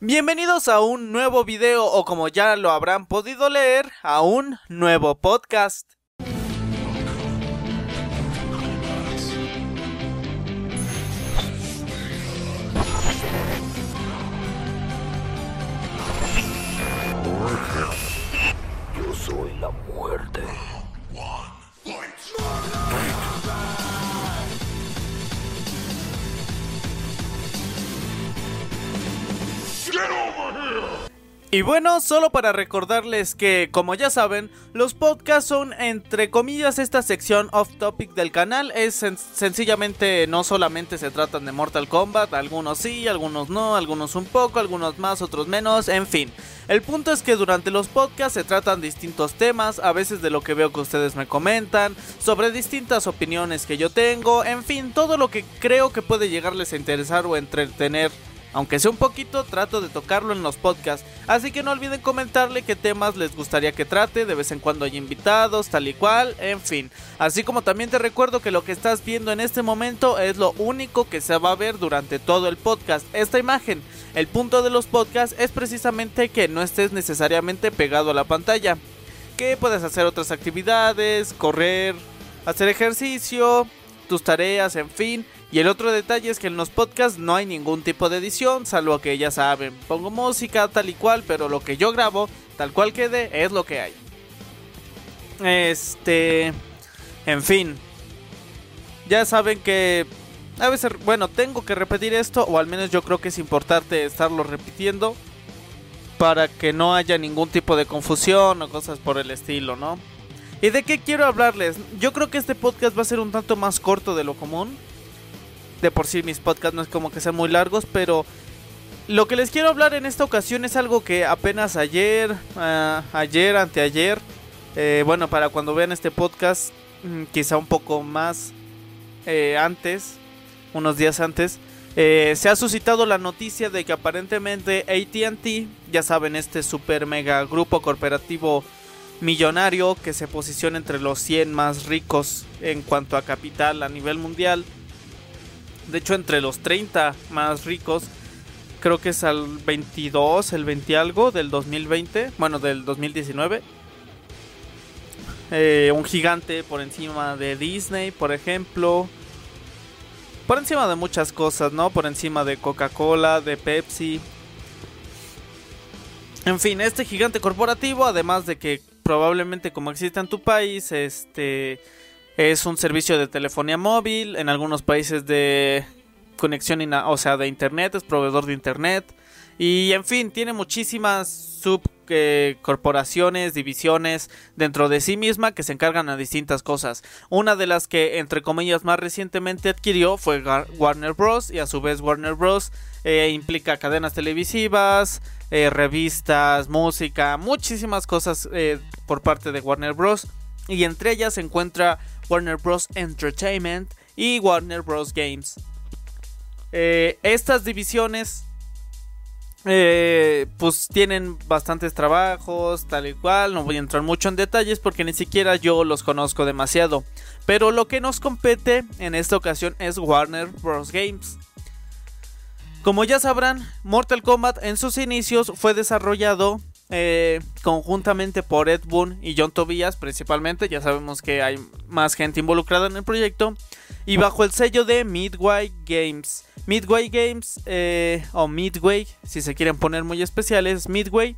Bienvenidos a un nuevo video o como ya lo habrán podido leer, a un nuevo podcast. Yo soy la muerte. Y bueno, solo para recordarles que, como ya saben, los podcasts son entre comillas esta sección off topic del canal. Es sen- sencillamente no solamente se tratan de Mortal Kombat, algunos sí, algunos no, algunos un poco, algunos más, otros menos, en fin. El punto es que durante los podcasts se tratan distintos temas, a veces de lo que veo que ustedes me comentan, sobre distintas opiniones que yo tengo, en fin, todo lo que creo que puede llegarles a interesar o entretener aunque sea un poquito, trato de tocarlo en los podcasts. Así que no olviden comentarle qué temas les gustaría que trate. De vez en cuando hay invitados, tal y cual, en fin. Así como también te recuerdo que lo que estás viendo en este momento es lo único que se va a ver durante todo el podcast. Esta imagen. El punto de los podcasts es precisamente que no estés necesariamente pegado a la pantalla. Que puedes hacer otras actividades, correr, hacer ejercicio, tus tareas, en fin. Y el otro detalle es que en los podcasts no hay ningún tipo de edición, salvo que ya saben, pongo música tal y cual, pero lo que yo grabo, tal cual quede, es lo que hay. Este, en fin. Ya saben que a veces, bueno, tengo que repetir esto, o al menos yo creo que es importante estarlo repitiendo para que no haya ningún tipo de confusión o cosas por el estilo, ¿no? ¿Y de qué quiero hablarles? Yo creo que este podcast va a ser un tanto más corto de lo común. De por sí mis podcasts no es como que sean muy largos, pero lo que les quiero hablar en esta ocasión es algo que apenas ayer, ah, ayer, anteayer, eh, bueno, para cuando vean este podcast, mm, quizá un poco más eh, antes, unos días antes, eh, se ha suscitado la noticia de que aparentemente ATT, ya saben, este super mega grupo corporativo millonario que se posiciona entre los 100 más ricos en cuanto a capital a nivel mundial. De hecho, entre los 30 más ricos, creo que es al 22, el 20 algo del 2020, bueno, del 2019. Eh, un gigante por encima de Disney, por ejemplo. Por encima de muchas cosas, ¿no? Por encima de Coca-Cola, de Pepsi. En fin, este gigante corporativo, además de que probablemente como existe en tu país, este es un servicio de telefonía móvil, en algunos países de conexión, o sea, de internet, es proveedor de internet. Y en fin, tiene muchísimas subcorporaciones, divisiones dentro de sí misma que se encargan a distintas cosas. Una de las que, entre comillas, más recientemente adquirió fue Warner Bros. Y a su vez Warner Bros. eh, implica cadenas televisivas, eh, revistas, música, muchísimas cosas eh, por parte de Warner Bros. Y entre ellas se encuentra Warner Bros. Entertainment y Warner Bros. Games. Eh, estas divisiones pues tienen bastantes trabajos, tal y cual. No voy a entrar mucho en detalles porque ni siquiera yo los conozco demasiado. Pero lo que nos compete en esta ocasión es Warner Bros. Games. Como ya sabrán, Mortal Kombat en sus inicios fue desarrollado eh, conjuntamente por Ed Boon y John Tobias principalmente. Ya sabemos que hay más gente involucrada en el proyecto. Y bajo el sello de Midway Games. Midway Games, eh, o Midway, si se quieren poner muy especiales, Midway,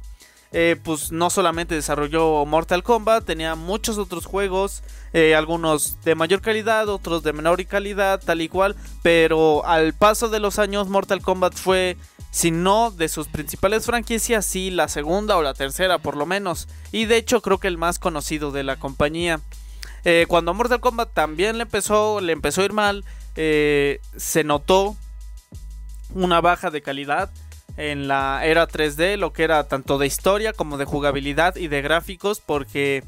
eh, pues no solamente desarrolló Mortal Kombat, tenía muchos otros juegos, eh, algunos de mayor calidad, otros de menor calidad, tal y cual, pero al paso de los años Mortal Kombat fue, si no de sus principales franquicias, sí la segunda o la tercera por lo menos, y de hecho creo que el más conocido de la compañía. Eh, cuando Mortal Kombat también le empezó, le empezó a ir mal, se notó una baja de calidad en la era 3D, lo que era tanto de historia como de jugabilidad y de gráficos, porque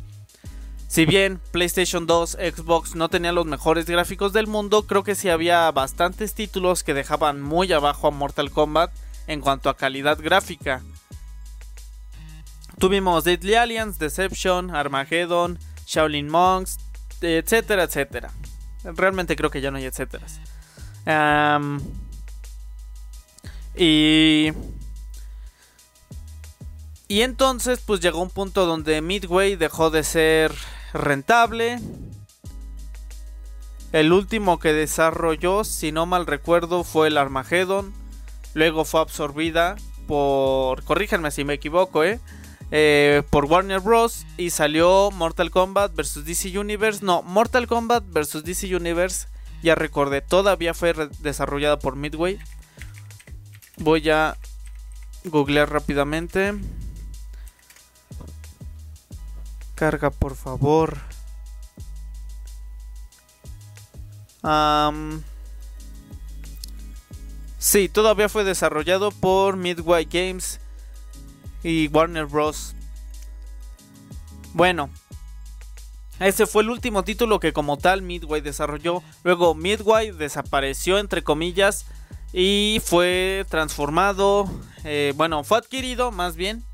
si bien PlayStation 2, Xbox no tenía los mejores gráficos del mundo, creo que sí había bastantes títulos que dejaban muy abajo a Mortal Kombat en cuanto a calidad gráfica. Tuvimos Deadly Alliance, Deception, Armageddon, Shaolin Monks, etcétera, etcétera. Realmente creo que ya no hay etcéteras. Y Y entonces pues llegó un punto donde Midway dejó de ser rentable. El último que desarrolló, si no mal recuerdo, fue el Armageddon. Luego fue absorbida por, corríjanme si me equivoco, ¿eh? Eh, por Warner Bros. Y salió Mortal Kombat vs. DC Universe. No, Mortal Kombat vs. DC Universe. Ya recordé, todavía fue desarrollada por Midway. Voy a googlear rápidamente. Carga, por favor. sí, todavía fue desarrollado por Midway Games y Warner Bros. Bueno, ese fue el último título que como tal Midway desarrolló. Luego Midway desapareció entre comillas y fue transformado, eh, bueno, fue adquirido más bien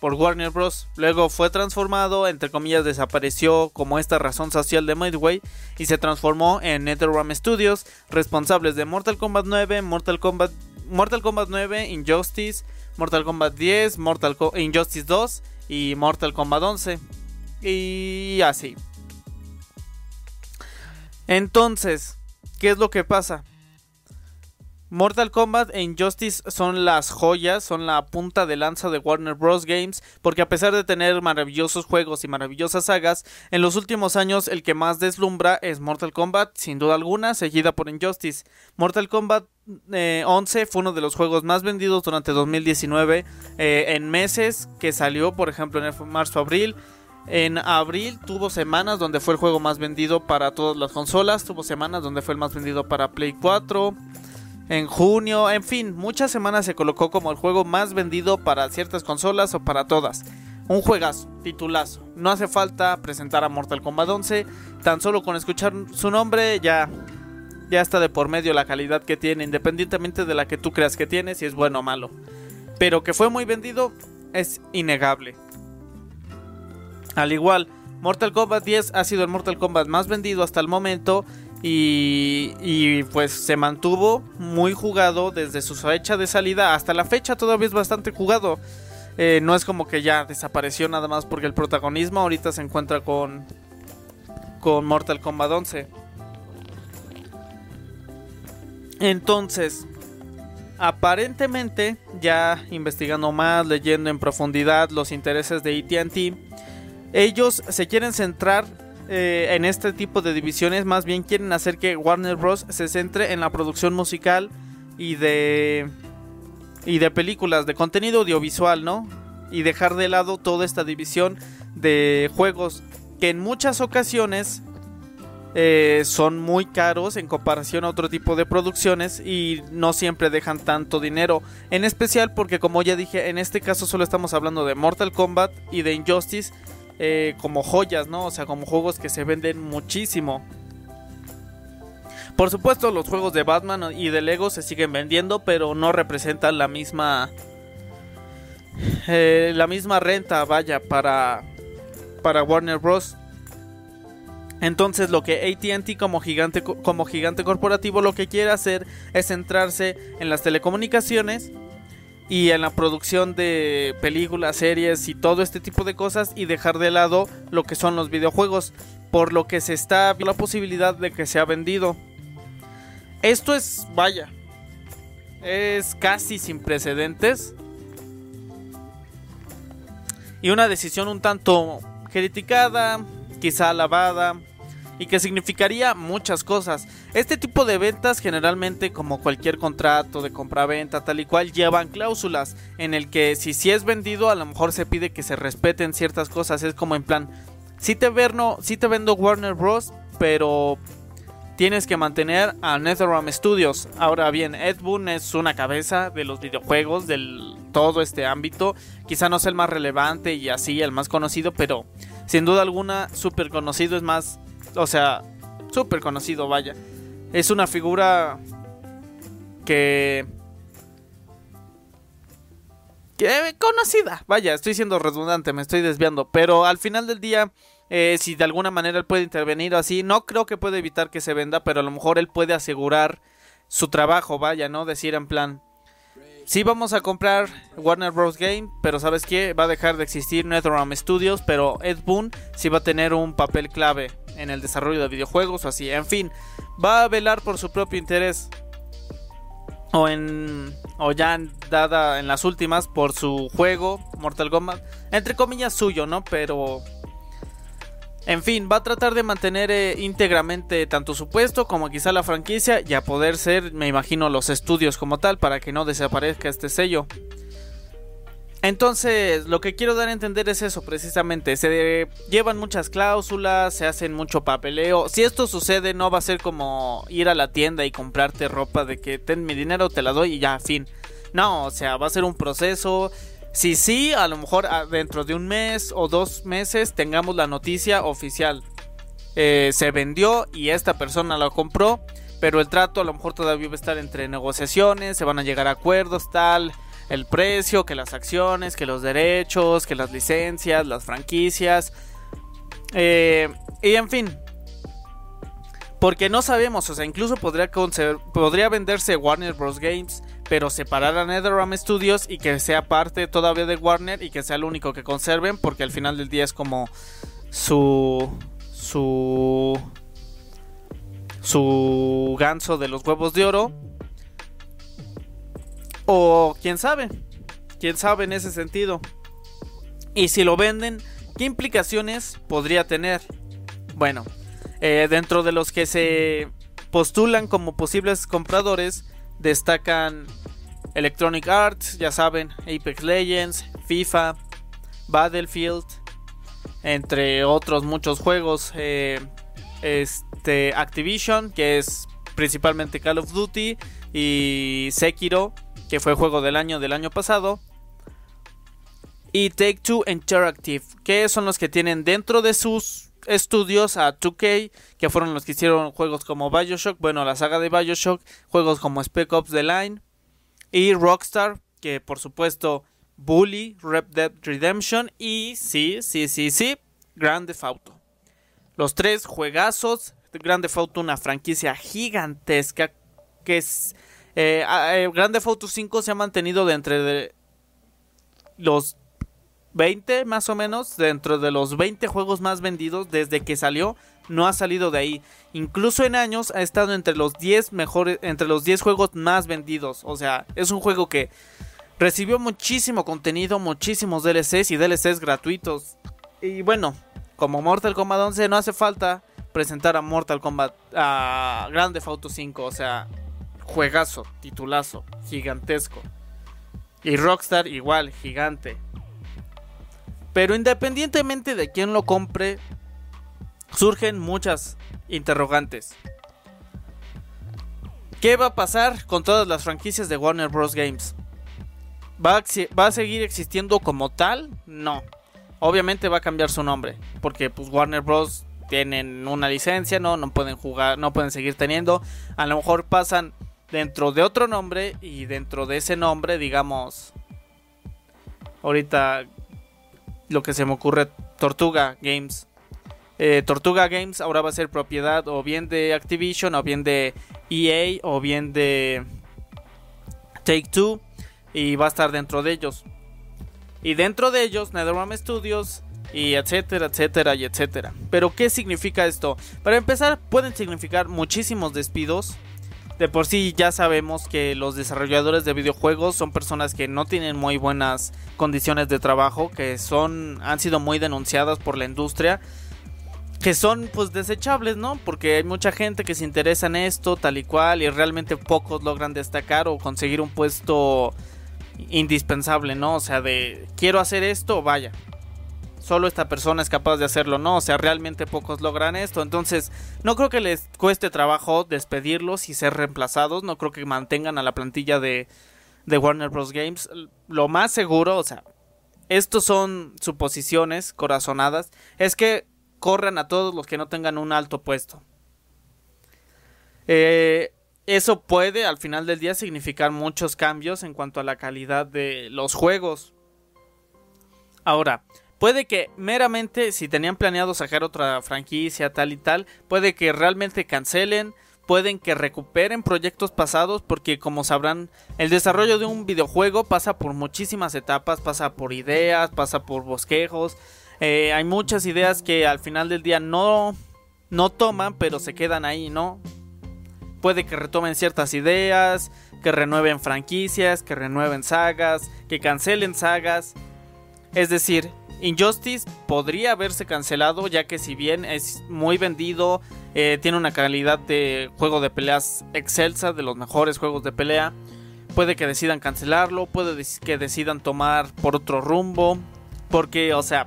por Warner Bros. Luego fue transformado, entre comillas, desapareció como esta razón social de Midway y se transformó en NetherRealm Studios, responsables de Mortal Kombat 9, Mortal Kombat, Mortal Kombat 9, Injustice, Mortal Kombat 10, Mortal Injustice 2 y Mortal Kombat 11. Y así. Entonces, ¿qué es lo que pasa? Mortal Kombat e Injustice son las joyas, son la punta de lanza de Warner Bros. Games, porque a pesar de tener maravillosos juegos y maravillosas sagas, en los últimos años el que más deslumbra es Mortal Kombat, sin duda alguna, seguida por Injustice. Mortal Kombat 11 eh, fue uno de los juegos más vendidos durante 2019 eh, en meses que salió, por ejemplo, en marzo-abril. En abril tuvo semanas donde fue el juego más vendido para todas las consolas, tuvo semanas donde fue el más vendido para Play 4 en junio, en fin, muchas semanas se colocó como el juego más vendido para ciertas consolas o para todas. Un juegazo, titulazo. No hace falta presentar a Mortal Kombat 11, tan solo con escuchar su nombre ya ya está de por medio la calidad que tiene, independientemente de la que tú creas que tiene, si es bueno o malo. Pero que fue muy vendido es innegable. Al igual, Mortal Kombat 10 ha sido el Mortal Kombat más vendido hasta el momento y, pues se mantuvo muy jugado desde su fecha de salida hasta la fecha todavía es bastante jugado. Eh, no es como que ya desapareció nada más porque el protagonismo ahorita se encuentra con, con Mortal Kombat 11. Entonces, aparentemente, ya investigando más, leyendo en profundidad los intereses de ATT, ellos se quieren centrar eh, en este tipo de divisiones más bien quieren hacer que Warner Bros. se centre en la producción musical y de y de películas, de contenido audiovisual, ¿no? Y dejar de lado toda esta división de juegos que en muchas ocasiones eh, son muy caros en comparación a otro tipo de producciones y no siempre dejan tanto dinero. En especial porque como ya dije, en este caso solo estamos hablando de Mortal Kombat y de Injustice eh, como joyas, ¿no? O sea, como juegos que se venden muchísimo. Por supuesto, los juegos de Batman y de Lego se siguen vendiendo, pero no representan la misma. Eh, la misma renta, vaya, para. Para Warner Bros. Entonces lo que ATT como gigante, como gigante corporativo lo que quiere hacer es centrarse en las telecomunicaciones y en la producción de películas, series y todo este tipo de cosas y dejar de lado lo que son los videojuegos, por lo que se está la posibilidad de que sea vendido. Esto es, vaya, es casi sin precedentes y una decisión un tanto criticada, quizá alabada, y que significaría muchas cosas. Este tipo de ventas generalmente como cualquier contrato de compra-venta tal y cual llevan cláusulas en el que si si es vendido a lo mejor se pide que se respeten ciertas cosas, es como en plan si te te vendo Warner Bros, pero tienes que mantener a NetherRealm Studios. Ahora bien, Ed Boon es una cabeza de los videojuegos, del todo este ámbito. Quizá no sea el más relevante y así el más conocido, pero sin duda alguna súper conocido es más o sea, súper conocido, vaya. Es una figura que... Que conocida, vaya, estoy siendo redundante, me estoy desviando, pero al final del día, eh, si de alguna manera él puede intervenir así, no creo que pueda evitar que se venda, pero a lo mejor él puede asegurar su trabajo, vaya, ¿no? Decir en plan, sí vamos a comprar Warner Bros. Game, pero ¿sabes qué? Va a dejar de existir NetherRealm Studios, pero Ed Boon sí va a tener un papel clave en el desarrollo de videojuegos o así. En fin, va a velar por su propio interés. O en. O ya dada en las últimas por su juego, Mortal Kombat. Entre comillas suyo, ¿no? Pero en fin, va a tratar de mantener eh, íntegramente tanto su puesto como quizá la franquicia y a poder ser, me imagino, los estudios como tal para que no desaparezca este sello. Entonces, lo que quiero dar a entender es eso precisamente. Se llevan muchas cláusulas, se hacen mucho papeleo. Si esto sucede, no va a ser como ir a la tienda y comprarte ropa de que ten mi dinero, te la doy y ya, fin. No, o sea, va a ser un proceso si sí, a lo mejor ah, dentro de un mes o dos meses tengamos la noticia oficial. Eh, se vendió y esta persona lo compró, pero el trato a lo mejor todavía va a estar entre negociaciones, se van a llegar a acuerdos, tal, el precio, que las acciones, que los derechos, que las licencias, las franquicias. Eh, y en fin, porque no sabemos, o sea, incluso podría, podría venderse Warner Bros. Games pero separar a NetherRealm Studios y que sea parte todavía de Warner y que sea lo único que conserven, porque al final del día es como su su su ganso de los huevos de oro. O quién sabe, quién sabe en ese sentido. Y si lo venden, ¿qué implicaciones podría tener? Bueno, eh, dentro de los que se postulan como posibles compradores, destacan Electronic Arts, ya saben, Apex Legends, FIFA, Battlefield, entre otros muchos juegos. Eh, este Activision, que es principalmente Call of Duty, y Sekiro, que fue juego del año del año pasado. Y Take Two Interactive, que son los que tienen dentro de sus estudios a 2K, que fueron los que hicieron juegos como Bioshock, bueno, la saga de Bioshock, juegos como Spec Ops The Line, y Rockstar, que por supuesto Bully, Red Dead Redemption y sí, sí, sí, sí, Grand Theft Auto. Los tres juegazos, Grand Theft Auto una franquicia gigantesca que es... Eh, eh, Grand Theft Auto 5 se ha mantenido de entre los 20 más o menos, dentro de los 20 juegos más vendidos desde que salió, no ha salido de ahí. Incluso en años ha estado entre los 10 mejores, entre los 10 juegos más vendidos. O sea, es un juego que recibió muchísimo contenido, muchísimos DLCs y DLCs gratuitos. Y bueno, como Mortal Kombat 11 no hace falta presentar a Mortal Kombat a Grand Theft Auto 5, o sea, juegazo, titulazo, gigantesco. Y Rockstar igual, gigante. Pero independientemente de quién lo compre, surgen muchas interrogantes. ¿Qué va a pasar con todas las franquicias de Warner Bros. Games? ¿Va a, seguir existiendo como tal? No. Obviamente va a cambiar su nombre. Porque pues Warner Bros. tienen una licencia, ¿no? No pueden jugar, no pueden seguir teniendo. A lo mejor pasan dentro de otro nombre. Y dentro de ese nombre, digamos. Ahorita lo que se me ocurre, Tortuga Games. Eh, Tortuga Games ahora va a ser propiedad o bien de Activision o bien de EA o bien de Take Two y va a estar dentro de ellos. Y dentro de ellos NetherRealm Studios y etcétera, etcétera y etcétera. Pero ¿qué significa esto? Para empezar, pueden significar muchísimos despidos. De por sí ya sabemos que los desarrolladores de videojuegos son personas que no tienen muy buenas condiciones de trabajo, que son han sido muy denunciadas por la industria que son pues desechables, ¿no? Porque hay mucha gente que se interesa en esto tal y cual y realmente pocos logran destacar o conseguir un puesto indispensable, ¿no? O sea, de quiero hacer esto, vaya. Solo esta persona es capaz de hacerlo, ¿no? O sea, realmente pocos logran esto. Entonces, no creo que les cueste trabajo despedirlos y ser reemplazados. No creo que mantengan a la plantilla de, de Warner Bros. Games. Lo más seguro, o sea, estos son suposiciones corazonadas. Es que corran a todos los que no tengan un alto puesto. Eh, eso puede al final del día significar muchos cambios en cuanto a la calidad de los juegos. Ahora, puede que meramente si tenían planeado sacar otra franquicia tal y tal, puede que realmente cancelen, pueden que recuperen proyectos pasados porque como sabrán el desarrollo de un videojuego pasa por muchísimas etapas, pasa por ideas, pasa por bosquejos, eh, hay muchas ideas que al final del día no, no toman pero se quedan ahí, ¿no? Puede que retomen ciertas ideas, que renueven franquicias, que renueven sagas, que cancelen sagas. Es decir, Injustice podría haberse cancelado ya que si bien es muy vendido, eh, tiene una calidad de juego de peleas excelsa, de los mejores juegos de pelea, puede que decidan cancelarlo, puede que decidan tomar por otro rumbo, porque, o sea,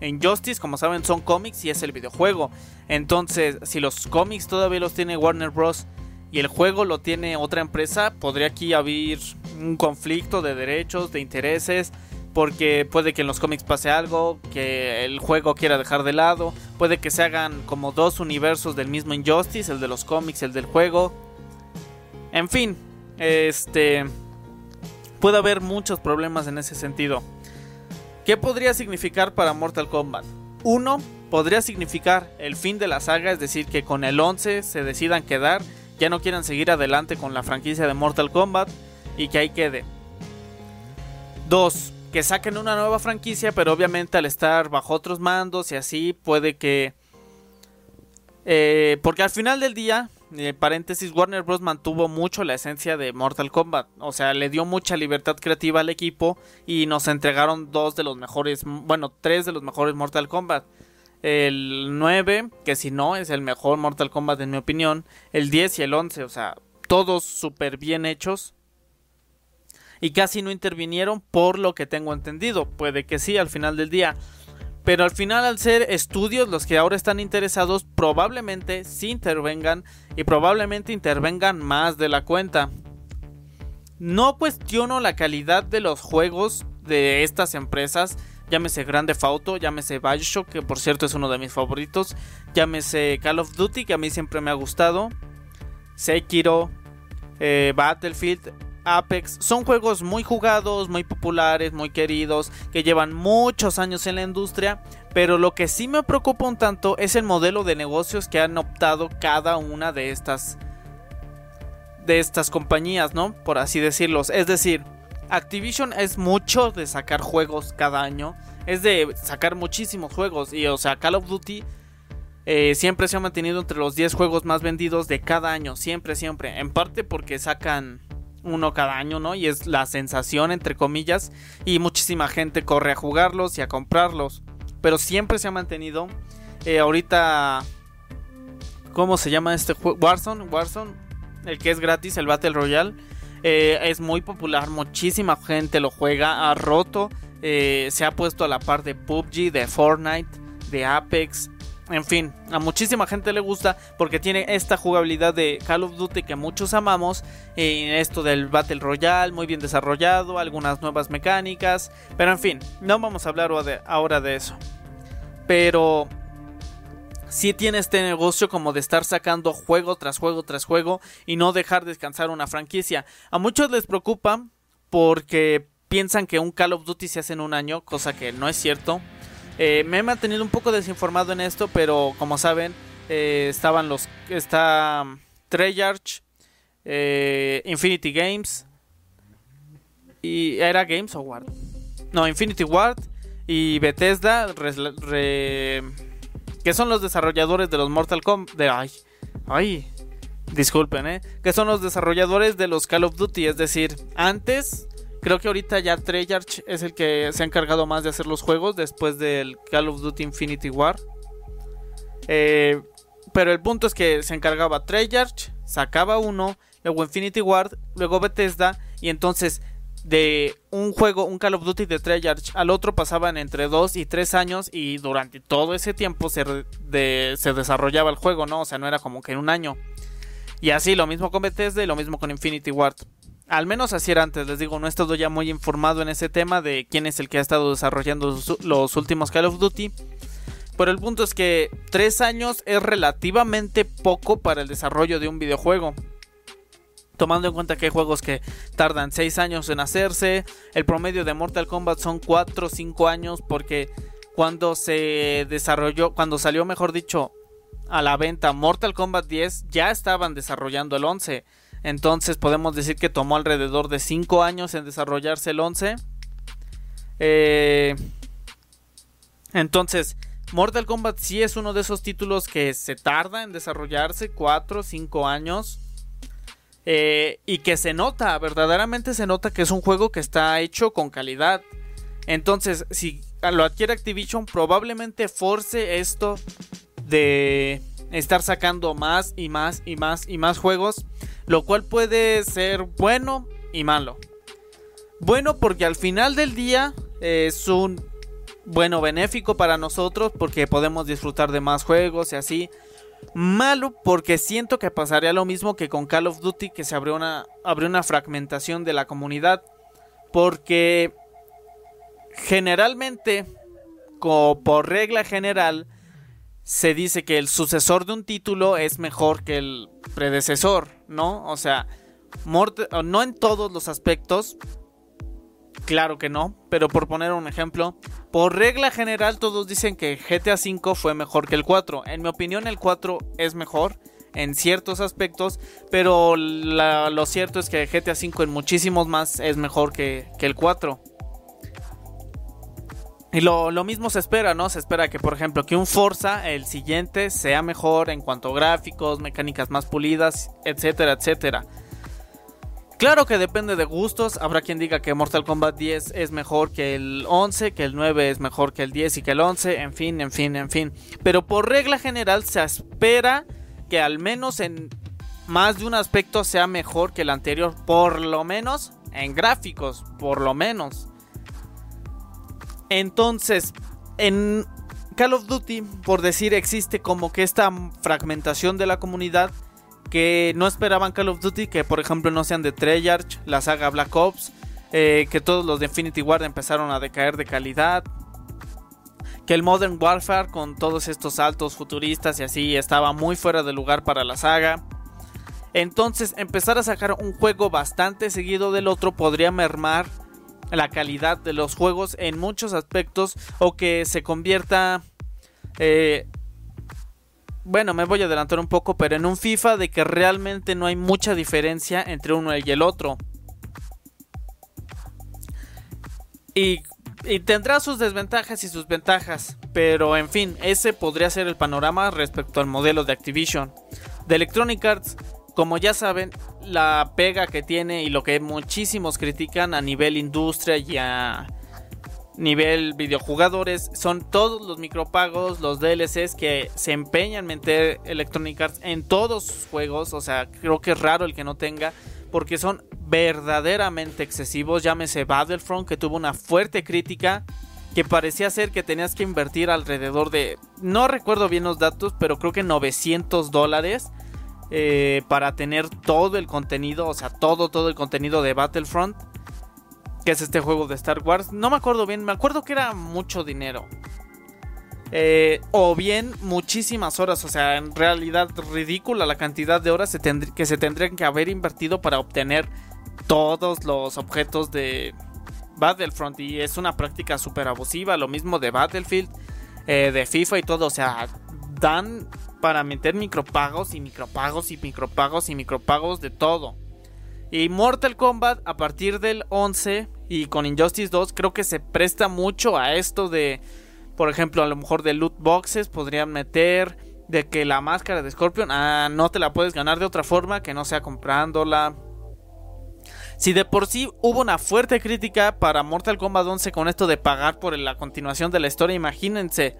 Injustice, como saben, son cómics y es el videojuego. Entonces, si los cómics todavía los tiene Warner Bros. y el juego lo tiene otra empresa, podría aquí haber un conflicto de derechos, de intereses porque puede que en los cómics pase algo, que el juego quiera dejar de lado, puede que se hagan como dos universos del mismo Injustice, el de los cómics, el del juego. En fin, este puede haber muchos problemas en ese sentido. ¿Qué podría significar para Mortal Kombat? Uno, podría significar el fin de la saga, es decir, que con el 11 se decidan quedar, ya no quieran seguir adelante con la franquicia de Mortal Kombat y que ahí quede. Dos, que saquen una nueva franquicia, pero obviamente al estar bajo otros mandos y así puede que... Eh, porque al final del día, eh, paréntesis, Warner Bros. mantuvo mucho la esencia de Mortal Kombat. O sea, le dio mucha libertad creativa al equipo y nos entregaron dos de los mejores, bueno, tres de los mejores Mortal Kombat. El 9, que si no es el mejor Mortal Kombat en mi opinión. El 10 y el 11, o sea, todos súper bien hechos y casi no intervinieron por lo que tengo entendido. Puede que sí al final del día. Pero al final al ser estudios los que ahora están interesados probablemente sí intervengan y probablemente intervengan más de la cuenta. No cuestiono la calidad de los juegos de estas empresas, llámese Grande Auto, llámese Bioshock, que por cierto es uno de mis favoritos, llámese Call of Duty, que a mí siempre me ha gustado, Sekiro, eh, Battlefield, Apex son juegos muy jugados, muy populares, muy queridos, que llevan muchos años en la industria, pero lo que sí me preocupa un tanto es el modelo de negocios que han optado cada una de estas de estas compañías, ¿no? Por así decirlo. Es decir, Activision es mucho de sacar juegos cada año, es de sacar muchísimos juegos y o sea, Call of Duty eh, siempre se ha mantenido entre los 10 juegos más vendidos de cada año, siempre, siempre. En parte porque sacan uno cada año, ¿no? Y es la sensación, entre comillas, y muchísima gente corre a jugarlos y a comprarlos. Pero siempre se ha mantenido. Eh, ahorita, ¿cómo se llama este juego? Warzone, Warzone, el que es gratis, el Battle Royale. Eh, es muy popular, muchísima gente lo juega, ha roto, eh, se ha puesto a la par de PUBG, de Fortnite, de Apex, en fin, a muchísima gente le gusta porque tiene esta jugabilidad de Call of Duty que muchos amamos. Y esto del Battle Royale, muy bien desarrollado, algunas nuevas mecánicas. Pero en fin, no vamos a hablar ahora de eso. Pero si tiene este negocio como de estar sacando juego tras juego tras juego y no dejar descansar una franquicia. A muchos les preocupa porque piensan que un Call of Duty se hace en un año, cosa que no es cierto. Eh, me he mantenido un poco desinformado en esto, pero como saben, eh, estaban los. Está um, Treyarch, eh, Infinity Games. Y ¿Era Games o Ward? No, Infinity Ward y Bethesda, que son los desarrolladores de los Mortal Kombat. Ay, ay, disculpen, ¿eh? Que son los desarrolladores de los Call of Duty. Es decir, antes Creo que ahorita ya Treyarch es el que se ha encargado más de hacer los juegos después del Call of Duty Infinity War. Eh, pero el punto es que se encargaba Treyarch, sacaba uno, luego Infinity War, luego Bethesda, y entonces de un juego, un Call of Duty de Treyarch al otro pasaban entre 2 y 3 años y durante todo ese tiempo se, se desarrollaba el juego, ¿no? O sea, no era como que en un año. Y así, lo mismo con Bethesda y lo mismo con Infinity Ward. Al menos así era antes, les digo, no he estado ya muy informado en ese tema de quién es el que ha estado desarrollando los últimos Call of Duty. Pero el punto es que tres años es relativamente poco para el desarrollo de un videojuego. Tomando en cuenta que hay juegos que tardan 6 años en hacerse. El promedio de Mortal Kombat son 4 o 5 años. Porque cuando se desarrolló, cuando salió, mejor dicho, a la venta Mortal Kombat 10 ya estaban desarrollando el 11. Entonces podemos decir que tomó alrededor de 5 años en desarrollarse el 11. Eh, entonces, Mortal Kombat sí es uno de esos títulos que se tarda en desarrollarse 4 o 5 años. Eh, y que se nota, verdaderamente se nota que es un juego que está hecho con calidad. Entonces, si lo adquiere Activision, probablemente force esto de estar sacando más y más y más y más juegos, lo cual puede ser bueno y malo. Bueno porque al final del día es un bueno benéfico para nosotros porque podemos disfrutar de más juegos y así. Malo porque siento que pasaría lo mismo que con Call of Duty que se abrió una, abrió una fragmentación de la comunidad. Porque generalmente, como por regla general, se dice que el sucesor de un título es mejor que el predecesor, ¿no? O sea, no en todos los aspectos, claro que no, pero por poner un ejemplo, por regla general todos dicen que GTA V fue mejor que el 4. En mi opinión el 4 es mejor en ciertos aspectos, pero lo cierto es que GTA V en muchísimos más es mejor que, que el 4. Y lo, mismo se espera, ¿no? Se espera que, por ejemplo, que un Forza, el siguiente, sea mejor en cuanto a gráficos, mecánicas más pulidas, etcétera, etcétera. Claro que depende de gustos, habrá quien diga que Mortal Kombat 10 es mejor que el 11, que el 9 es mejor que el 10 y que el 11, en fin, en fin, en fin. Pero por regla general se espera que al menos en más de un aspecto sea mejor que el anterior, por lo menos en gráficos, por lo menos. Entonces, en Call of Duty, por decir, existe como que esta fragmentación de la comunidad que no esperaban Call of Duty, que por ejemplo no sean de Treyarch, la saga Black Ops, eh, que todos los de Infinity Ward empezaron a decaer de calidad, que el Modern Warfare con todos estos saltos futuristas y así estaba muy fuera de lugar para la saga. Entonces empezar a sacar un juego bastante seguido del otro podría mermar la calidad de los juegos en muchos aspectos o que se convierta eh, bueno, me voy a adelantar un poco, pero en un FIFA de que realmente no hay mucha diferencia entre uno y el otro. Y, y, tendrá sus desventajas y sus ventajas, pero en fin, ese podría ser el panorama respecto al modelo de Activision. De Electronic Arts como ya saben, la pega que tiene y lo que muchísimos critican a nivel industria y a nivel videojugadores son todos los micropagos, los DLCs que se empeñan en meter Electronic Arts en todos sus juegos. O sea, creo que es raro el que no tenga, porque son verdaderamente excesivos. Llámese Battlefront, que tuvo una fuerte crítica. Que parecía ser que tenías que invertir alrededor de. No recuerdo bien los datos, pero creo que 900 dólares eh, para tener todo el contenido, o sea, todo, todo el contenido de Battlefront, que es este juego de Star Wars. No me acuerdo bien, me acuerdo que era mucho dinero. Eh, o bien muchísimas horas, o sea, en realidad ridícula la cantidad de horas que se tendrían que haber invertido para obtener todos los objetos de Battlefront. Y es una práctica súper abusiva, lo mismo de Battlefield, eh, de FIFA y todo, o sea, dan para meter micropagos y micropagos y micropagos y micropagos de todo. Y Mortal Kombat a partir del 11 y con Injustice 2 creo que se presta mucho a esto de, por ejemplo, a lo mejor de loot boxes podrían meter de que la máscara de Scorpion ah, no te la puedes ganar de otra forma que no sea comprándola. Si de por sí hubo una fuerte crítica para Mortal Kombat 11 con esto de pagar por la continuación de la historia, imagínense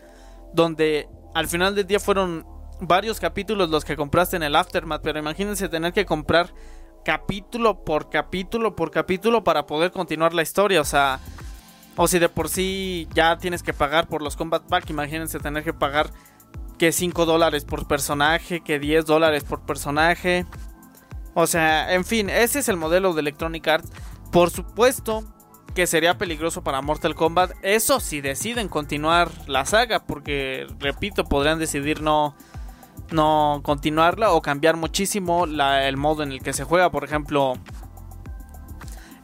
donde al final del día fueron varios capítulos los que compraste en el Aftermath, pero imagínense tener que comprar capítulo por capítulo por capítulo para poder continuar la historia, o sea, o si de por sí ya tienes que pagar por los Combat Pack, imagínense tener que pagar que 5 dólares por personaje, que 10 dólares por personaje. O sea, en fin, ese es el modelo de Electronic Arts. Por supuesto que sería peligroso para Mortal Kombat. Eso si deciden continuar la saga, porque repito, podrían decidir no no continuarla o cambiar muchísimo el modo en el que se juega. Por ejemplo,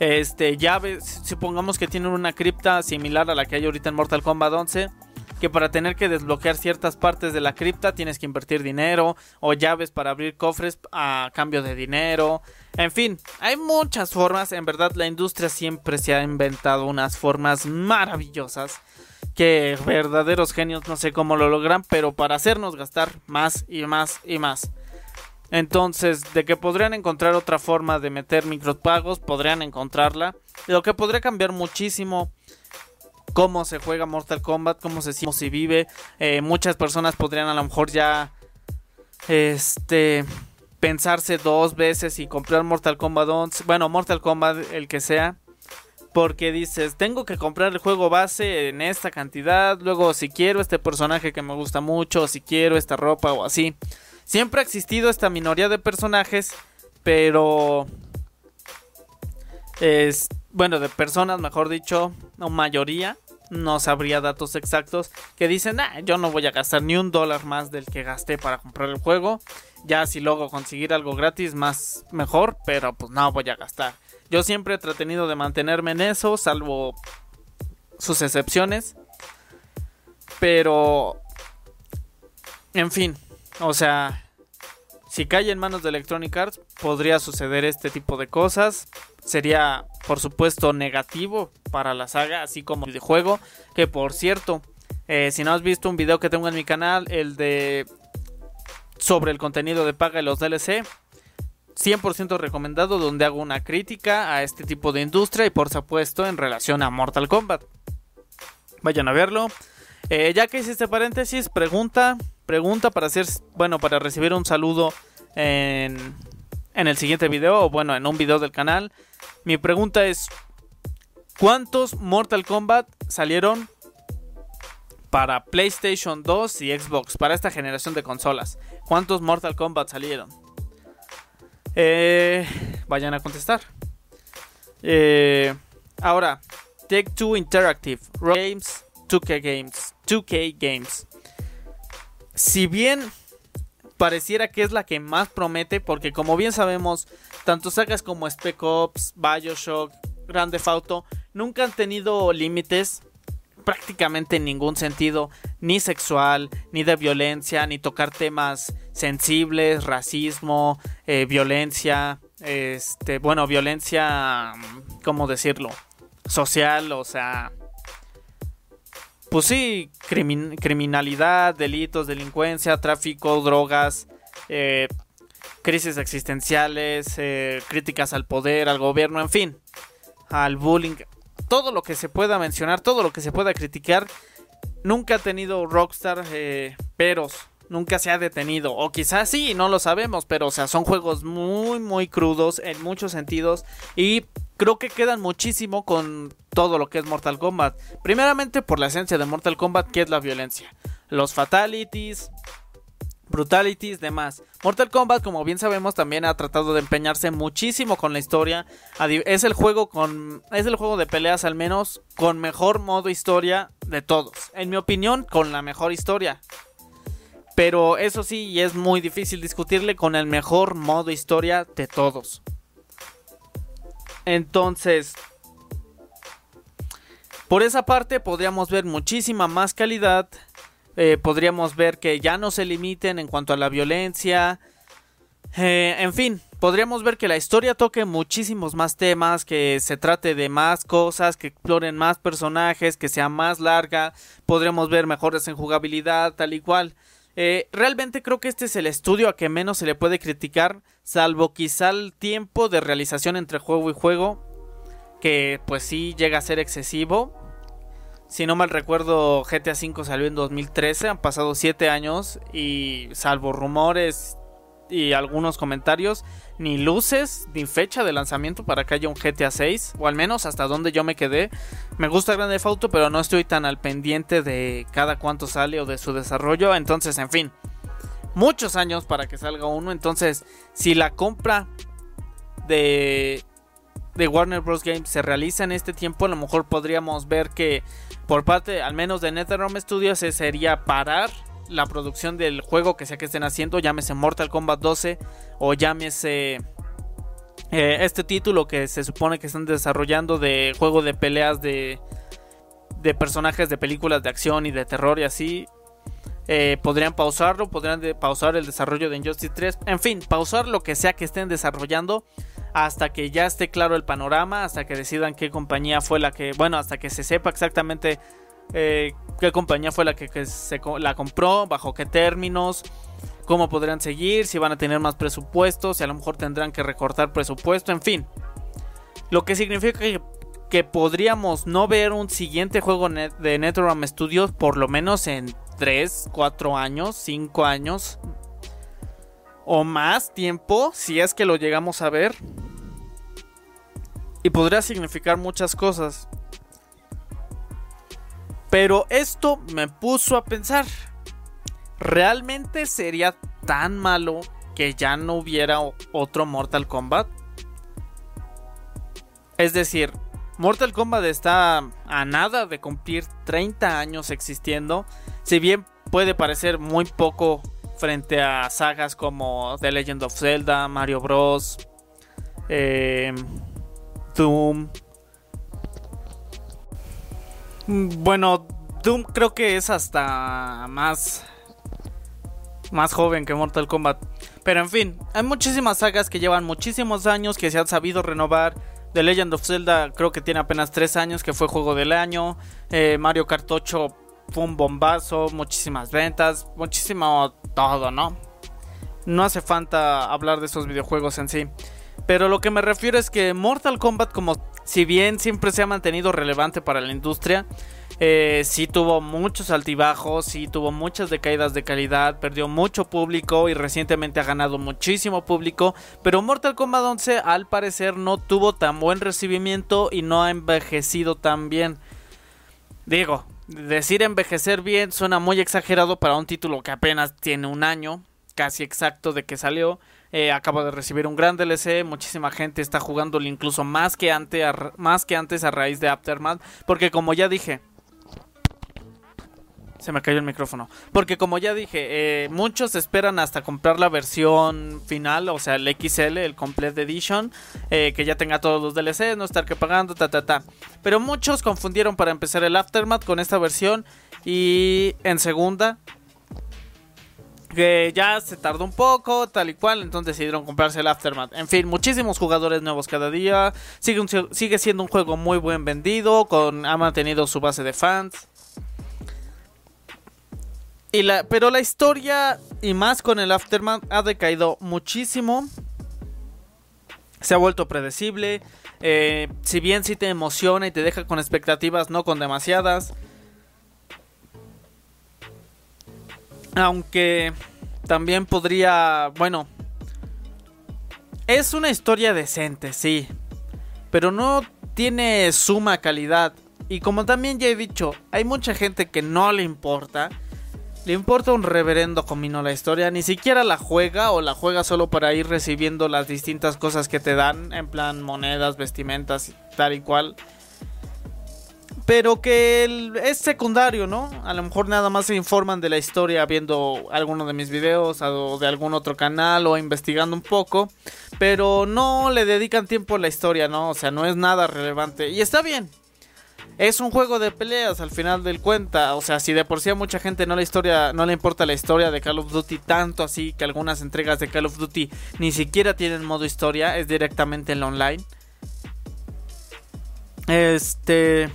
este, llaves, supongamos que tienen una cripta similar a la que hay ahorita en Mortal Kombat 11. que para tener que desbloquear ciertas partes de la cripta tienes que invertir dinero o llaves para abrir cofres a cambio de dinero. En fin, hay muchas formas, en verdad la industria siempre se ha inventado unas formas maravillosas que verdaderos genios no sé cómo lo logran, pero para hacernos gastar más y más y más. Entonces, de que podrían encontrar otra forma de meter micropagos, podrían encontrarla. Lo que podría cambiar muchísimo cómo se juega Mortal Kombat, cómo se, cómo vive. Eh, muchas personas podrían a lo mejor ya este pensarse dos veces y comprar Mortal Kombat 11, bueno, Mortal Kombat el que sea, porque dices, tengo que comprar el juego base en esta cantidad, luego si quiero este personaje que me gusta mucho, si quiero esta ropa o así. Siempre ha existido esta minoría de personajes, pero es bueno, de personas, mejor dicho, o mayoría, no sabría datos exactos, que dicen, ah, yo no voy a gastar ni un dólar más del que gasté para comprar el juego. Ya si luego conseguir algo gratis, más mejor, pero pues no voy a gastar. Yo siempre he tratado de mantenerme en eso, salvo sus excepciones. Pero, en fin, o sea, si cae en manos de Electronic Arts, podría suceder este tipo de cosas. Sería, por supuesto, negativo para la saga, así como el juego. Que por cierto, eh, si no has visto un video que tengo en mi canal, el de sobre el contenido de paga y los DLC, 100% recomendado, donde hago una crítica a este tipo de industria y por supuesto en relación a Mortal Kombat. Vayan a verlo. Eh, ya que hice este paréntesis, pregunta, pregunta para hacer, bueno, para recibir un saludo en, en el siguiente video, o bueno, en un video del canal. Mi pregunta es, ¿cuántos Mortal Kombat salieron para PlayStation 2 y Xbox, para esta generación de consolas? ¿Cuántos Mortal Kombat salieron? Eh, vayan a contestar. Eh, ahora, Take Two Interactive Games 2K Games. 2K Games. Si bien pareciera que es la que más promete, porque como bien sabemos, tanto sagas como Spec Ops, Bioshock, Grand Theft Auto nunca han tenido límites prácticamente en ningún sentido, ni sexual, ni de violencia, ni tocar temas sensibles, racismo, eh, violencia, este, bueno, violencia, ¿cómo decirlo? Social, o sea, pues sí, criminalidad, delitos, delincuencia, tráfico, drogas, eh, crisis existenciales, eh, críticas al poder, al gobierno, en fin, al bullying, todo lo que se pueda mencionar, todo lo que se pueda criticar, nunca ha tenido Rockstar eh, peros, nunca se ha detenido, o quizás sí, no lo sabemos, pero o sea, son juegos muy, muy crudos en muchos sentidos y creo que quedan muchísimo con todo lo que es Mortal Kombat. Primeramente por la esencia de Mortal Kombat, que es la violencia. Los fatalities, brutalities, demás. Mortal Kombat, como bien sabemos, también ha tratado de empeñarse muchísimo con la historia. Es el juego con es el juego de peleas al menos con mejor modo historia de todos. En mi opinión, con la mejor historia. Pero eso sí, es muy difícil discutirle con el mejor modo historia de todos. Entonces, por esa parte podríamos ver muchísima más calidad. Eh, podríamos ver que ya no se limiten en cuanto a la violencia. Eh, en fin, podríamos ver que la historia toque muchísimos más temas, que se trate de más cosas, que exploren más personajes, que sea más larga. Podríamos ver mejores en jugabilidad, tal y cual. Eh, realmente creo que este es el estudio a que menos se le puede criticar, salvo quizá el tiempo de realización entre juego y juego, que pues sí llega a ser excesivo. Si no mal recuerdo, GTA V salió en 2013, han pasado 7 años y salvo rumores y algunos comentarios, ni luces, ni fecha de lanzamiento para que haya un GTA 6, o al menos hasta donde yo me quedé. Me gusta Grande Auto, pero no estoy tan al pendiente de cada cuánto sale o de su desarrollo, entonces, en fin, muchos años para que salga uno, entonces, si la compra de de Warner Bros. Games se realiza en este tiempo, a lo mejor podríamos ver que por parte al menos de NetherRealm Studios se sería parar la producción del juego que sea que estén haciendo, llámese Mortal Kombat 12 o llámese eh, este título que se supone que están desarrollando de juego de peleas de de personajes de películas de acción y de terror y así. Eh, podrían pausarlo, podrían pausar el desarrollo de Injustice 3. En fin, pausar lo que sea que estén desarrollando hasta que ya esté claro el panorama, hasta que decidan qué compañía fue la que, bueno, hasta que se sepa exactamente eh, qué compañía fue la que, se, la compró, bajo qué términos, cómo podrían seguir, si van a tener más presupuestos, si a lo mejor tendrán que recortar presupuesto, en fin. Lo que significa que, que podríamos no ver un siguiente juego de NetherRealm Studios por lo menos en 3, 4 años, 5 años o más tiempo si es que lo llegamos a ver. Y podría significar muchas cosas. Pero esto me puso a pensar. ¿Realmente sería tan malo que ya no hubiera otro Mortal Kombat? Es decir, Mortal Kombat está a nada de cumplir 30 años existiendo. Si bien puede parecer muy poco frente a sagas como The Legend of Zelda, Mario Bros, eh, Doom, Mm, bueno, Doom creo que es hasta más más joven que Mortal Kombat. Pero en fin, hay muchísimas sagas que llevan muchísimos años que se han sabido renovar. The Legend of Zelda creo que tiene apenas 3 años que fue juego del año. Eh, Mario Kart 8 fue un bombazo, muchísimas ventas, muchísimo todo, ¿no? No hace falta hablar de esos videojuegos en sí. Pero lo que me refiero es que Mortal Kombat como si bien siempre se ha mantenido relevante para la industria, eh, sí tuvo muchos altibajos, sí tuvo muchas decaídas de calidad, perdió mucho público y recientemente ha ganado muchísimo público, pero Mortal Kombat 11 al parecer no tuvo tan buen recibimiento y no ha envejecido tan bien. Digo, decir envejecer bien suena muy exagerado para un título que apenas tiene un año, casi exacto de que salió. Eh, acabo de recibir un gran DLC. Muchísima gente está jugándolo incluso más que, antes más que antes a raíz de Aftermath. Porque como ya dije... Se me cayó el micrófono. Porque como ya dije, eh, muchos esperan hasta comprar la versión final, o sea, el XL, el Complete Edition, eh, que ya tenga todos los DLCs, no estar que pagando, ta, ta, ta. Pero muchos confundieron para empezar el Aftermath con esta versión y en segunda que ya se tardó un poco, tal y cual, entonces decidieron comprarse el Aftermath. En fin, muchísimos jugadores nuevos cada día. Sigue, sigue siendo un juego muy buen vendido, con, ha mantenido su base de fans. Y la, pero la historia, y más con el Aftermath, ha decaído muchísimo. Se ha vuelto predecible. Eh, si bien sí te emociona y te deja con expectativas, no con demasiadas. Aunque también podría, bueno, es una historia decente, sí, pero no tiene suma calidad. Y como también ya he dicho, hay mucha gente que no le importa. Le importa un reverendo comino la historia, ni siquiera la juega o la juega solo para ir recibiendo las distintas cosas que te dan, en plan monedas, vestimentas, tal y cual pero que es secundario, ¿no? A lo mejor nada más se informan de la historia viendo alguno de mis videos o de algún otro canal o investigando un poco, pero no le dedican tiempo a la historia, ¿no? O sea, no es nada relevante y está bien. Es un juego de peleas al final del cuenta, o sea, si de por sí a mucha gente no la historia no le importa la historia de Call of Duty tanto así que algunas entregas de Call of Duty ni siquiera tienen modo historia, es directamente en online. Este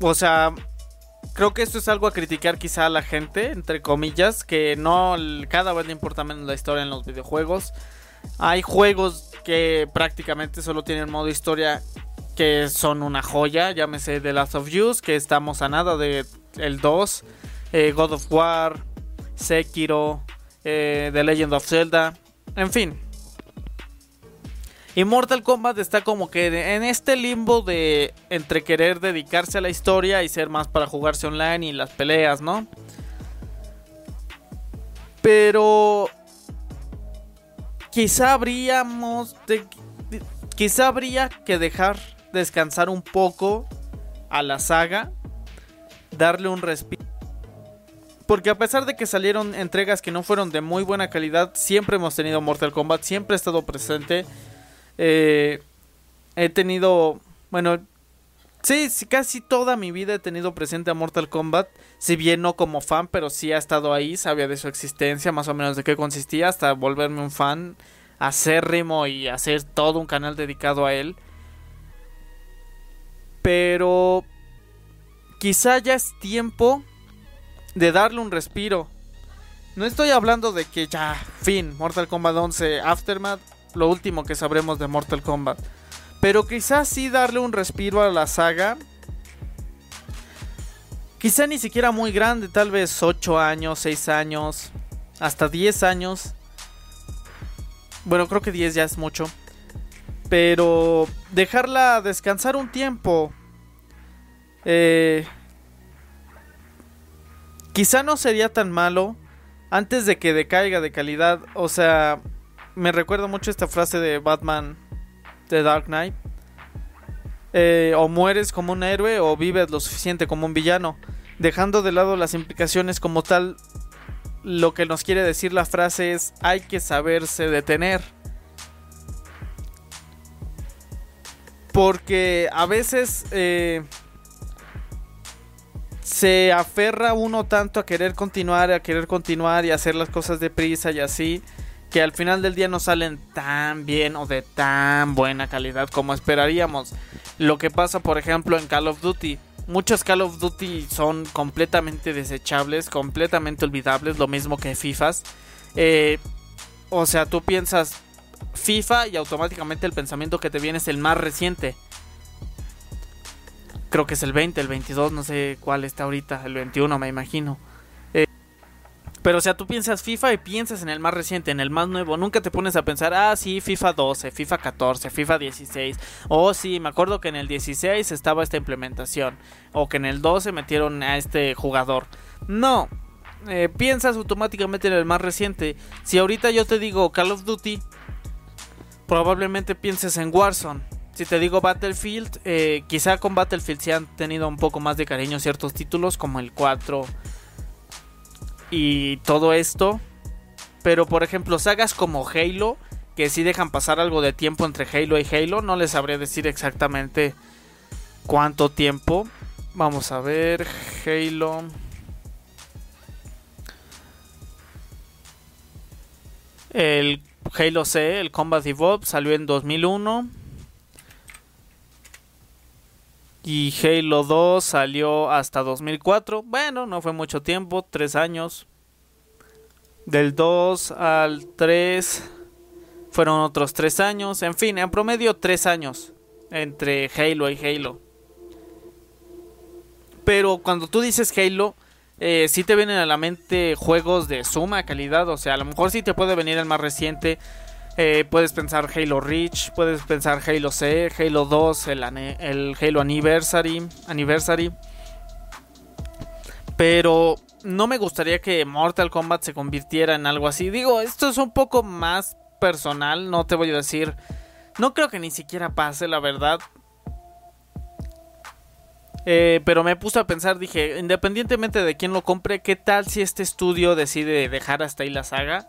o sea, creo que esto es algo a criticar quizá a la gente, entre comillas, que no cada vez le importa menos la historia en los videojuegos. Hay juegos que prácticamente solo tienen modo historia que son una joya, llámese The Last of Us, que estamos a nada de el 2, eh, God of War, Sekiro, eh, The Legend of Zelda, en fin, y Mortal Kombat está como que en este limbo de entre querer dedicarse a la historia y ser más para jugarse online y las peleas, ¿no? Pero quizá habríamos quizá habría que dejar descansar un poco a la saga, darle un respiro. Porque a pesar de que salieron entregas que no fueron de muy buena calidad, siempre hemos tenido Mortal Kombat, siempre ha estado presente. Eh, he tenido, bueno, sí, casi toda mi vida he tenido presente a Mortal Kombat. Si bien no como fan, pero sí ha estado ahí, sabía de su existencia, más o menos de qué consistía, hasta volverme un fan acérrimo y hacer todo un canal dedicado a él. Pero quizá ya es tiempo de darle un respiro. No estoy hablando de que ya, fin, Mortal Kombat 11 Aftermath, lo último que sabremos de Mortal Kombat. Pero quizás sí darle un respiro a la saga. Quizá ni siquiera muy grande, tal vez 8 años, 6 años, hasta 10 años. Bueno, creo que 10 ya es mucho. Pero dejarla descansar un tiempo. Eh, quizá no sería tan malo antes de que decaiga de calidad. O sea, me recuerda mucho esta frase de Batman The Dark Knight. Eh, o mueres como un héroe o vives lo suficiente como un villano. Dejando de lado las implicaciones como tal, lo que nos quiere decir la frase es hay que saberse detener. Porque a veces eh, se aferra uno tanto a querer continuar, a querer continuar y hacer las cosas deprisa y así, que al final del día no salen tan bien o de tan buena calidad como esperaríamos. Lo que pasa, por ejemplo, en Call of Duty. Muchos Call of Duty son completamente desechables, completamente olvidables, lo mismo que FIFAs. Eh, o sea, tú piensas FIFA y automáticamente el pensamiento que te viene es el más reciente. Creo que es el 20, el 22, no sé cuál está ahorita, el 21 me imagino. Eh, pero o sea, tú piensas FIFA y piensas en el más reciente, en el más nuevo. Nunca te pones a pensar, ah, sí, FIFA 12, FIFA 14, FIFA 16. O sí, me acuerdo que en el 16 estaba esta implementación. O que en el 12 metieron a este jugador. No, eh, piensas automáticamente en el más reciente. Si ahorita yo te digo Call of Duty, probablemente pienses en Warzone. Si te digo Battlefield, eh, quizá con Battlefield se han tenido un poco más de cariño ciertos títulos como el 4 y todo esto. Pero por ejemplo, sagas como Halo, que si dejan pasar algo de tiempo entre Halo y Halo, no les sabré decir exactamente cuánto tiempo. Vamos a ver, Halo. El Halo C, el Combat Evolved, salió en 2001. Y Halo 2 salió hasta 2004. Bueno, no fue mucho tiempo, 3 años. Del 2 al 3 fueron otros 3 años. En fin, en promedio 3 años entre Halo y Halo. Pero cuando tú dices Halo, eh, sí te vienen a la mente juegos de suma calidad. O sea, a lo mejor sí te puede venir el más reciente. Eh, puedes pensar Halo Reach, puedes pensar Halo C, Halo 2, el, el Halo Anniversary, Anniversary. Pero no me gustaría que Mortal Kombat se convirtiera en algo así. Digo, esto es un poco más personal, no te voy a decir. No creo que ni siquiera pase, la verdad. Eh, pero me puse a pensar, dije, independientemente de quién lo compre, ¿qué tal si este estudio decide dejar hasta ahí la saga?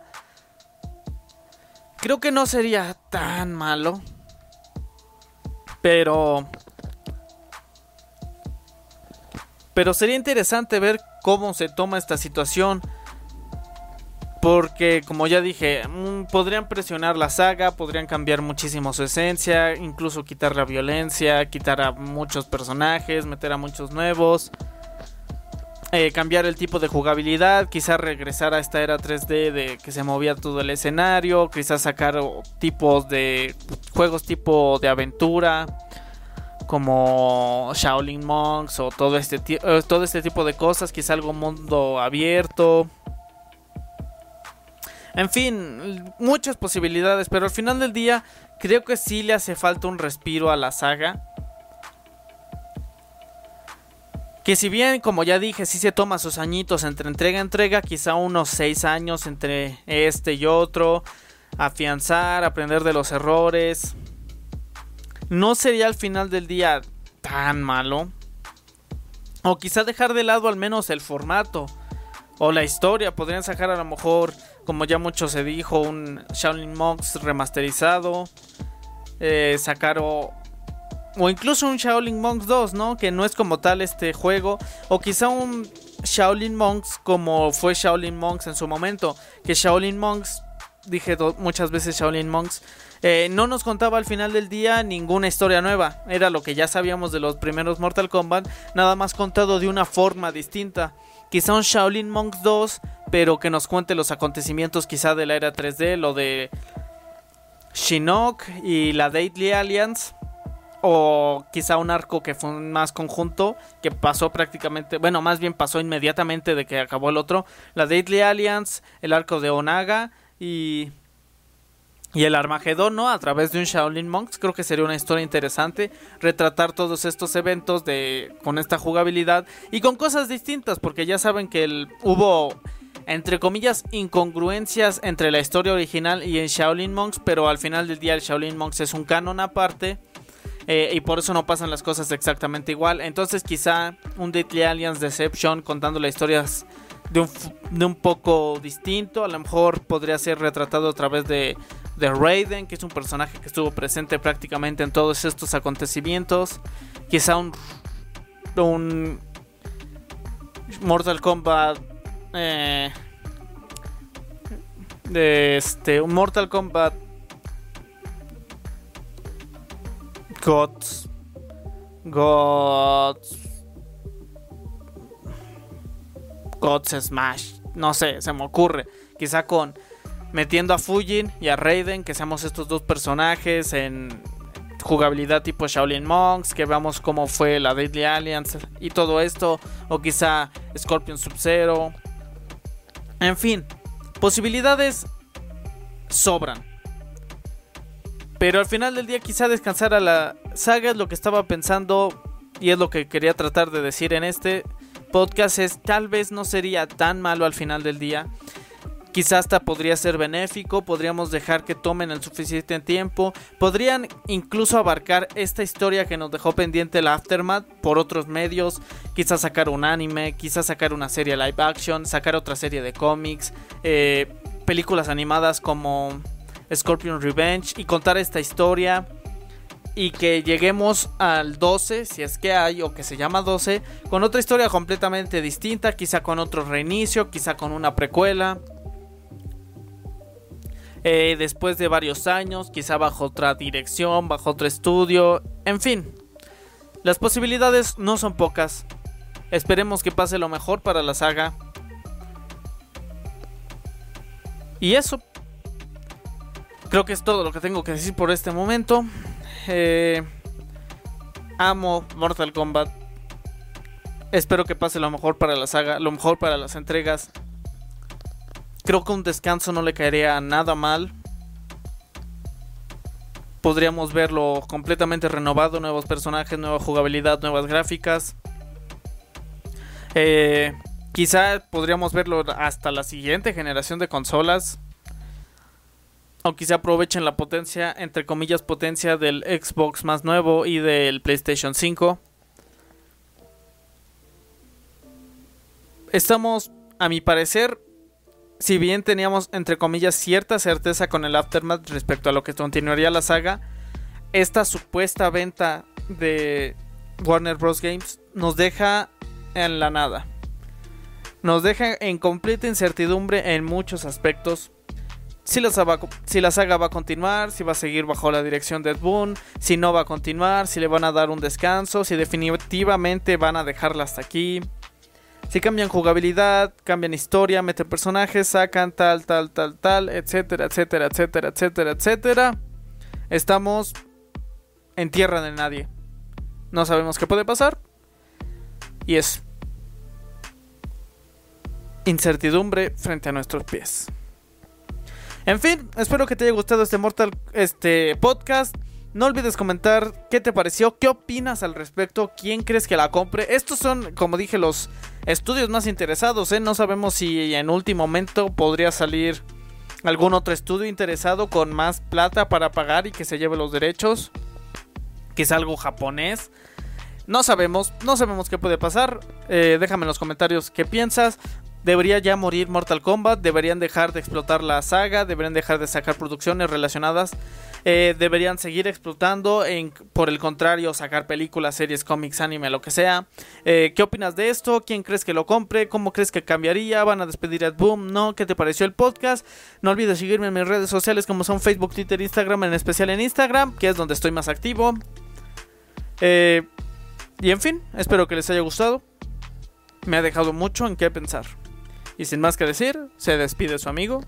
Creo que no sería tan malo. Pero... Pero sería interesante ver cómo se toma esta situación. Porque, como ya dije, mm, podrían presionar la saga, podrían cambiar muchísimo su esencia, incluso quitar la violencia, quitar a muchos personajes, meter a muchos nuevos, eh, cambiar el tipo de jugabilidad, quizás regresar a esta era 3D de que se movía todo el escenario, quizás sacar tipos de juegos tipo de aventura como Shaolin Monks o todo este, eh, todo este tipo de cosas, quizá algo mundo abierto. En fin, muchas posibilidades, pero al final del día creo que sí le hace falta un respiro a la saga. Que si bien, como ya dije, sí se toma sus añitos entre entrega y entrega, quizá unos 6 años entre este y otro, afianzar, aprender de los errores. No sería al final del día tan malo. O quizá dejar de lado al menos el formato o la historia. Podrían sacar a lo mejor como ya mucho se dijo, un Shaolin Monks remasterizado. Eh, sacar o incluso un Shaolin Monks 2, ¿no? Que no es como tal este juego. O quizá un Shaolin Monks como fue Shaolin Monks en su momento. Que Shaolin Monks, dije muchas veces Shaolin Monks, eh, no nos contaba al final del día ninguna historia nueva. Era lo que ya sabíamos de los primeros Mortal Kombat, nada más contado de una forma distinta. Quizá un Shaolin Monks 2, pero que nos cuente los acontecimientos quizá de la era 3D, lo de Shinnok y la Deadly Alliance o quizá un arco que fue más conjunto, que pasó prácticamente, bueno, más bien pasó inmediatamente de que acabó el otro, la Deadly Alliance, el arco de Onaga y y el Armagedón, ¿no? A través de un Shaolin Monks, creo que sería una historia interesante retratar todos estos eventos de con esta jugabilidad y con cosas distintas, porque ya saben que hubo entre comillas incongruencias entre la historia original y el Shaolin Monks, pero al final del día el Shaolin Monks es un canon aparte eh, y por eso no pasan las cosas exactamente igual. Entonces quizá un Deadly Alliance Deception contando las historias de un, de un poco distinto. A lo mejor podría ser retratado a través de, de Raiden, que es un personaje que estuvo presente prácticamente en todos estos acontecimientos. Quizá un, un Mortal Kombat... Eh, este, un Mortal Kombat Gods. Gods. Gods Smash. No sé, se me ocurre. Quizá con metiendo a Fujin y a Raiden, que seamos estos dos personajes en jugabilidad tipo Shaolin Monks, que veamos cómo fue la Deadly Alliance y todo esto, o quizá Scorpion Sub-Zero. En fin, posibilidades sobran. Pero al final del día quizá descansar a la saga es lo que estaba pensando y es lo que quería tratar de decir en este podcast es tal vez no sería tan malo al final del día. Quizá hasta podría ser benéfico, podríamos dejar que tomen el suficiente tiempo, podrían incluso abarcar esta historia que nos dejó pendiente la Aftermath por otros medios, quizás sacar un anime, quizás sacar una serie live action, sacar otra serie de cómics, eh, películas animadas como Scorpion Revenge y contar esta historia y que lleguemos al 12, si es que hay, o que se llama 12, con otra historia completamente distinta, quizá con otro reinicio, quizá con una precuela. Eh, después de varios años, quizá bajo otra dirección, bajo otro estudio, en fin. Las posibilidades no son pocas. Esperemos que pase lo mejor para la saga. Y eso, creo que es todo lo que tengo que decir por este momento. Eh, amo Mortal Kombat. Espero que pase lo mejor para la saga, lo mejor para las entregas. Creo que un descanso no le caería nada mal. Podríamos verlo completamente renovado, nuevos personajes, nueva jugabilidad, nuevas gráficas. Eh, quizá podríamos verlo hasta la siguiente generación de consolas o quizá aprovechen la potencia, entre comillas, potencia del Xbox más nuevo y del PlayStation 5. Estamos, a mi parecer, si bien teníamos, entre comillas, cierta certeza con el Aftermath respecto a lo que continuaría la saga, esta supuesta venta de Warner Bros. Games nos deja en la nada. Nos deja en completa incertidumbre en muchos aspectos si la, saga, va a continuar, si va a seguir bajo la dirección de Ed Boon, si no va a continuar, si le van a dar un descanso, si definitivamente van a dejarla hasta aquí. Si cambian jugabilidad, cambian historia, meten personajes, sacan tal, tal, tal, tal, etcétera, etcétera, etcétera, etcétera, etcétera. Estamos en tierra de nadie. No sabemos qué puede pasar. Y es incertidumbre frente a nuestros pies. En fin, espero que te haya gustado este Mortal este podcast. No olvides comentar qué te pareció, qué opinas al respecto, quién crees que la compre. Estos son, como dije, los estudios más interesados. ¿eh? No sabemos si en último momento podría salir algún otro estudio interesado con más plata para pagar y que se lleve los derechos. Quizá algo japonés. No sabemos, no sabemos qué puede pasar. Eh, déjame en los comentarios qué piensas. Debería ya morir Mortal Kombat, deberían dejar de explotar la saga, deberían dejar de sacar producciones relacionadas, eh, deberían seguir explotando, en, por el contrario, sacar películas, series, cómics, anime, lo que sea. Eh, ¿Qué opinas de esto? ¿Quién crees que lo compre? ¿Cómo crees que cambiaría? ¿Van a despedir a Boom? ¿No? ¿Qué te pareció el podcast? No olvides seguirme en mis redes sociales como son Facebook, Twitter, Instagram, en especial en Instagram, que es donde estoy más activo. Eh, y en fin, espero que les haya gustado. Me ha dejado mucho en qué pensar. Y sin más que decir, se despide su amigo